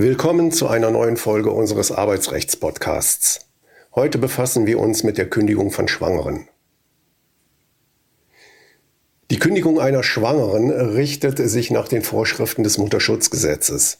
Willkommen zu einer neuen Folge unseres Arbeitsrechts-Podcasts. Heute befassen wir uns mit der Kündigung von Schwangeren. Die Kündigung einer Schwangeren richtet sich nach den Vorschriften des Mutterschutzgesetzes.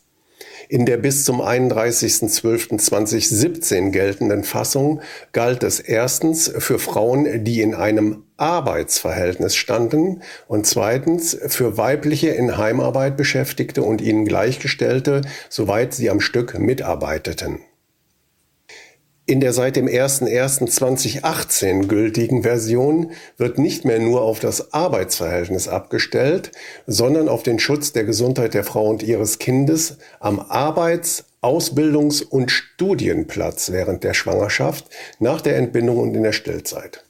In der bis zum 31.12.2017 geltenden Fassung galt es erstens für Frauen, die in einem Arbeitsverhältnis standen und zweitens für weibliche in Heimarbeit Beschäftigte und ihnen Gleichgestellte, soweit sie am Stück mitarbeiteten. In der seit dem 01.01.2018 gültigen Version wird nicht mehr nur auf das Arbeitsverhältnis abgestellt, sondern auf den Schutz der Gesundheit der Frau und ihres Kindes am Arbeits-, Ausbildungs- und Studienplatz während der Schwangerschaft, nach der Entbindung und in der Stillzeit.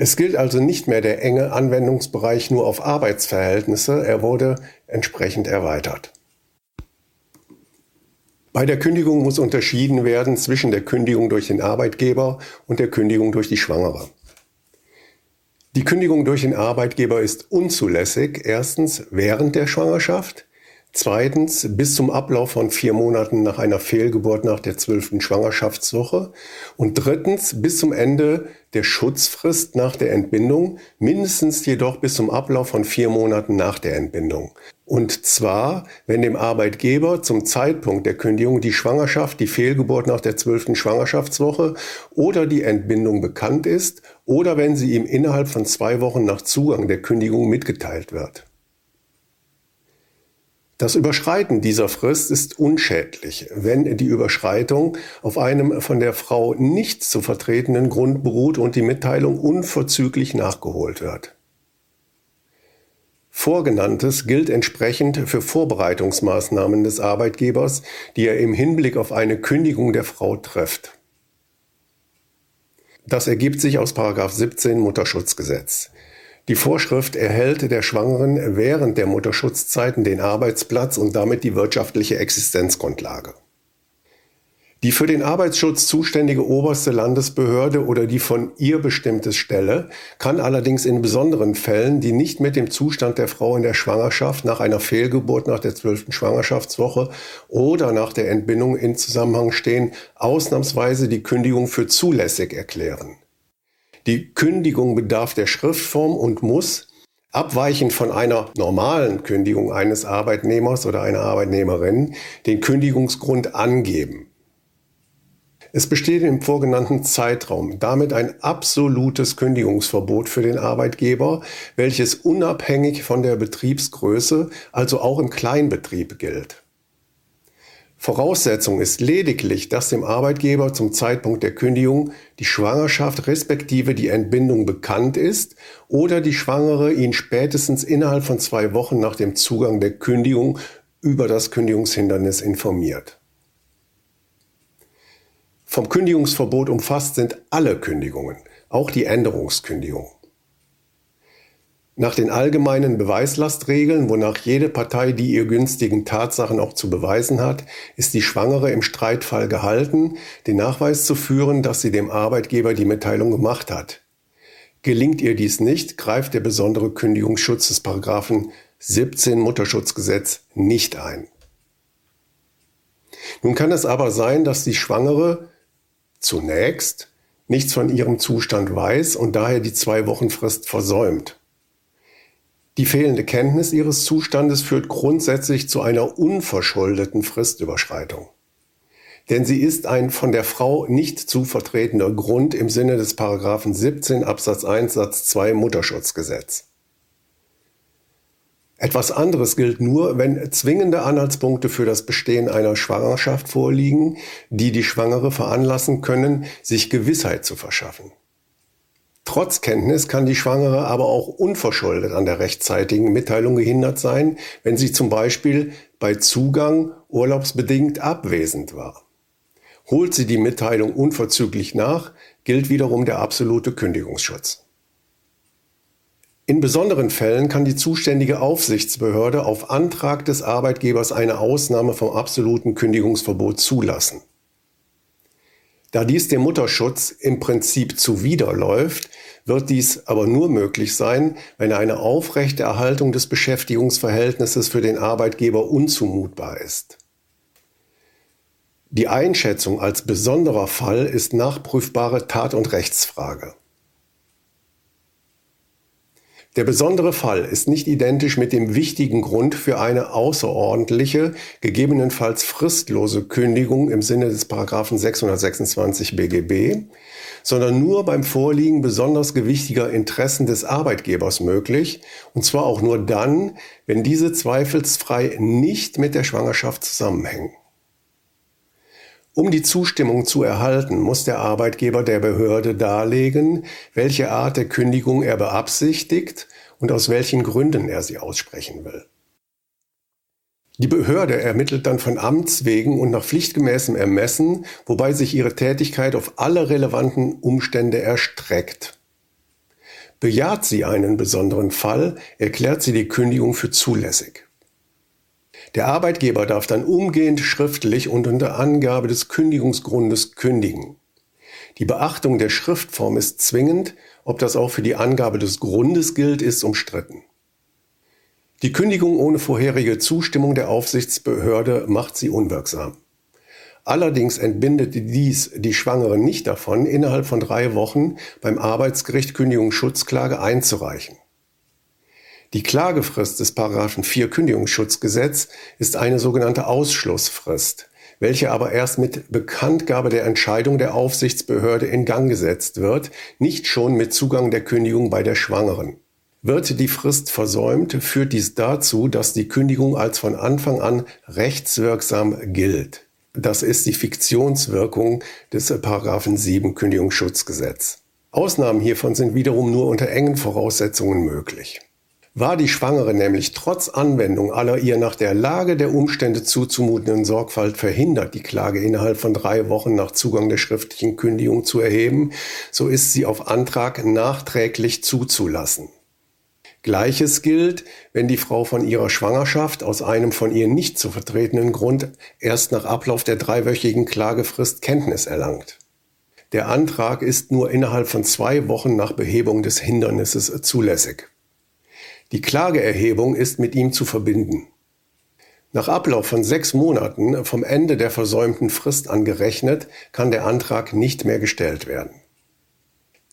Es gilt also nicht mehr der enge Anwendungsbereich nur auf Arbeitsverhältnisse, er wurde entsprechend erweitert. Bei der Kündigung muss unterschieden werden zwischen der Kündigung durch den Arbeitgeber und der Kündigung durch die Schwangere. Die Kündigung durch den Arbeitgeber ist unzulässig, erstens während der Schwangerschaft, Zweitens, bis zum Ablauf von vier Monaten nach einer Fehlgeburt nach der zwölften Schwangerschaftswoche. Und drittens, bis zum Ende der Schutzfrist nach der Entbindung, mindestens jedoch bis zum Ablauf von vier Monaten nach der Entbindung. Und zwar, wenn dem Arbeitgeber zum Zeitpunkt der Kündigung die Schwangerschaft, die Fehlgeburt nach der zwölften Schwangerschaftswoche oder die Entbindung bekannt ist oder wenn sie ihm innerhalb von zwei Wochen nach Zugang der Kündigung mitgeteilt wird. Das Überschreiten dieser Frist ist unschädlich, wenn die Überschreitung auf einem von der Frau nicht zu vertretenen Grund beruht und die Mitteilung unverzüglich nachgeholt wird. Vorgenanntes gilt entsprechend für Vorbereitungsmaßnahmen des Arbeitgebers, die er im Hinblick auf eine Kündigung der Frau trifft. Das ergibt sich aus 17 Mutterschutzgesetz. Die Vorschrift erhält der Schwangeren während der Mutterschutzzeiten den Arbeitsplatz und damit die wirtschaftliche Existenzgrundlage. Die für den Arbeitsschutz zuständige oberste Landesbehörde oder die von ihr bestimmte Stelle kann allerdings in besonderen Fällen, die nicht mit dem Zustand der Frau in der Schwangerschaft nach einer Fehlgeburt nach der zwölften Schwangerschaftswoche oder nach der Entbindung in Zusammenhang stehen, ausnahmsweise die Kündigung für zulässig erklären. Die Kündigung bedarf der Schriftform und muss, abweichend von einer normalen Kündigung eines Arbeitnehmers oder einer Arbeitnehmerin, den Kündigungsgrund angeben. Es besteht im vorgenannten Zeitraum damit ein absolutes Kündigungsverbot für den Arbeitgeber, welches unabhängig von der Betriebsgröße, also auch im Kleinbetrieb gilt. Voraussetzung ist lediglich, dass dem Arbeitgeber zum Zeitpunkt der Kündigung die Schwangerschaft respektive die Entbindung bekannt ist oder die Schwangere ihn spätestens innerhalb von zwei Wochen nach dem Zugang der Kündigung über das Kündigungshindernis informiert. Vom Kündigungsverbot umfasst sind alle Kündigungen, auch die Änderungskündigung. Nach den allgemeinen Beweislastregeln, wonach jede Partei die ihr günstigen Tatsachen auch zu beweisen hat, ist die Schwangere im Streitfall gehalten, den Nachweis zu führen, dass sie dem Arbeitgeber die Mitteilung gemacht hat. Gelingt ihr dies nicht, greift der besondere Kündigungsschutz des Paragraphen 17 Mutterschutzgesetz nicht ein. Nun kann es aber sein, dass die Schwangere zunächst nichts von ihrem Zustand weiß und daher die zwei Wochen Frist versäumt. Die fehlende Kenntnis ihres Zustandes führt grundsätzlich zu einer unverschuldeten Fristüberschreitung. Denn sie ist ein von der Frau nicht zu vertretender Grund im Sinne des Paragraphen 17 Absatz 1 Satz 2 Mutterschutzgesetz. Etwas anderes gilt nur, wenn zwingende Anhaltspunkte für das Bestehen einer Schwangerschaft vorliegen, die die Schwangere veranlassen können, sich Gewissheit zu verschaffen. Trotz Kenntnis kann die Schwangere aber auch unverschuldet an der rechtzeitigen Mitteilung gehindert sein, wenn sie zum Beispiel bei Zugang urlaubsbedingt abwesend war. Holt sie die Mitteilung unverzüglich nach, gilt wiederum der absolute Kündigungsschutz. In besonderen Fällen kann die zuständige Aufsichtsbehörde auf Antrag des Arbeitgebers eine Ausnahme vom absoluten Kündigungsverbot zulassen. Da dies dem Mutterschutz im Prinzip zuwiderläuft, wird dies aber nur möglich sein, wenn eine aufrechte Erhaltung des Beschäftigungsverhältnisses für den Arbeitgeber unzumutbar ist. Die Einschätzung als besonderer Fall ist nachprüfbare Tat- und Rechtsfrage. Der besondere Fall ist nicht identisch mit dem wichtigen Grund für eine außerordentliche, gegebenenfalls fristlose Kündigung im Sinne des Paragraphen 626 BGB, sondern nur beim Vorliegen besonders gewichtiger Interessen des Arbeitgebers möglich, und zwar auch nur dann, wenn diese zweifelsfrei nicht mit der Schwangerschaft zusammenhängen. Um die Zustimmung zu erhalten, muss der Arbeitgeber der Behörde darlegen, welche Art der Kündigung er beabsichtigt und aus welchen Gründen er sie aussprechen will. Die Behörde ermittelt dann von Amts wegen und nach pflichtgemäßem Ermessen, wobei sich ihre Tätigkeit auf alle relevanten Umstände erstreckt. Bejaht sie einen besonderen Fall, erklärt sie die Kündigung für zulässig. Der Arbeitgeber darf dann umgehend schriftlich und unter Angabe des Kündigungsgrundes kündigen. Die Beachtung der Schriftform ist zwingend, ob das auch für die Angabe des Grundes gilt, ist umstritten. Die Kündigung ohne vorherige Zustimmung der Aufsichtsbehörde macht sie unwirksam. Allerdings entbindet dies die Schwangere nicht davon, innerhalb von drei Wochen beim Arbeitsgericht Kündigungsschutzklage einzureichen. Die Klagefrist des Paragraphen 4 Kündigungsschutzgesetz ist eine sogenannte Ausschlussfrist, welche aber erst mit Bekanntgabe der Entscheidung der Aufsichtsbehörde in Gang gesetzt wird, nicht schon mit Zugang der Kündigung bei der Schwangeren. Wird die Frist versäumt, führt dies dazu, dass die Kündigung als von Anfang an rechtswirksam gilt. Das ist die Fiktionswirkung des Paragraphen 7 Kündigungsschutzgesetz. Ausnahmen hiervon sind wiederum nur unter engen Voraussetzungen möglich. War die Schwangere nämlich trotz Anwendung aller ihr nach der Lage der Umstände zuzumutenden Sorgfalt verhindert, die Klage innerhalb von drei Wochen nach Zugang der schriftlichen Kündigung zu erheben, so ist sie auf Antrag nachträglich zuzulassen. Gleiches gilt, wenn die Frau von ihrer Schwangerschaft aus einem von ihr nicht zu vertretenen Grund erst nach Ablauf der dreiwöchigen Klagefrist Kenntnis erlangt. Der Antrag ist nur innerhalb von zwei Wochen nach Behebung des Hindernisses zulässig. Die Klageerhebung ist mit ihm zu verbinden. Nach Ablauf von sechs Monaten vom Ende der versäumten Frist angerechnet kann der Antrag nicht mehr gestellt werden.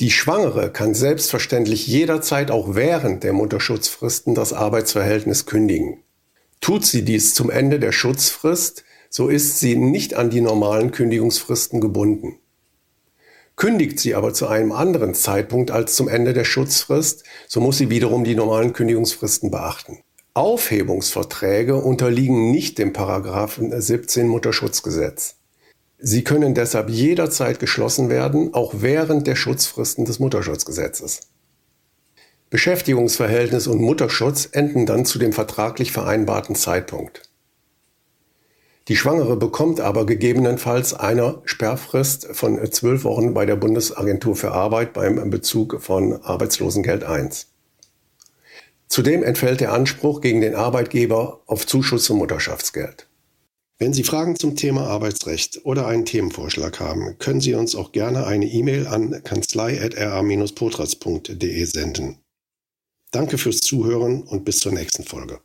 Die Schwangere kann selbstverständlich jederzeit auch während der Mutterschutzfristen das Arbeitsverhältnis kündigen. Tut sie dies zum Ende der Schutzfrist, so ist sie nicht an die normalen Kündigungsfristen gebunden. Kündigt sie aber zu einem anderen Zeitpunkt als zum Ende der Schutzfrist, so muss sie wiederum die normalen Kündigungsfristen beachten. Aufhebungsverträge unterliegen nicht dem Paragraphen 17 Mutterschutzgesetz. Sie können deshalb jederzeit geschlossen werden, auch während der Schutzfristen des Mutterschutzgesetzes. Beschäftigungsverhältnis und Mutterschutz enden dann zu dem vertraglich vereinbarten Zeitpunkt. Die Schwangere bekommt aber gegebenenfalls eine Sperrfrist von zwölf Wochen bei der Bundesagentur für Arbeit beim Bezug von Arbeitslosengeld 1. Zudem entfällt der Anspruch gegen den Arbeitgeber auf Zuschuss zum Mutterschaftsgeld. Wenn Sie Fragen zum Thema Arbeitsrecht oder einen Themenvorschlag haben, können Sie uns auch gerne eine E-Mail an kanzlei.ra-potras.de senden. Danke fürs Zuhören und bis zur nächsten Folge.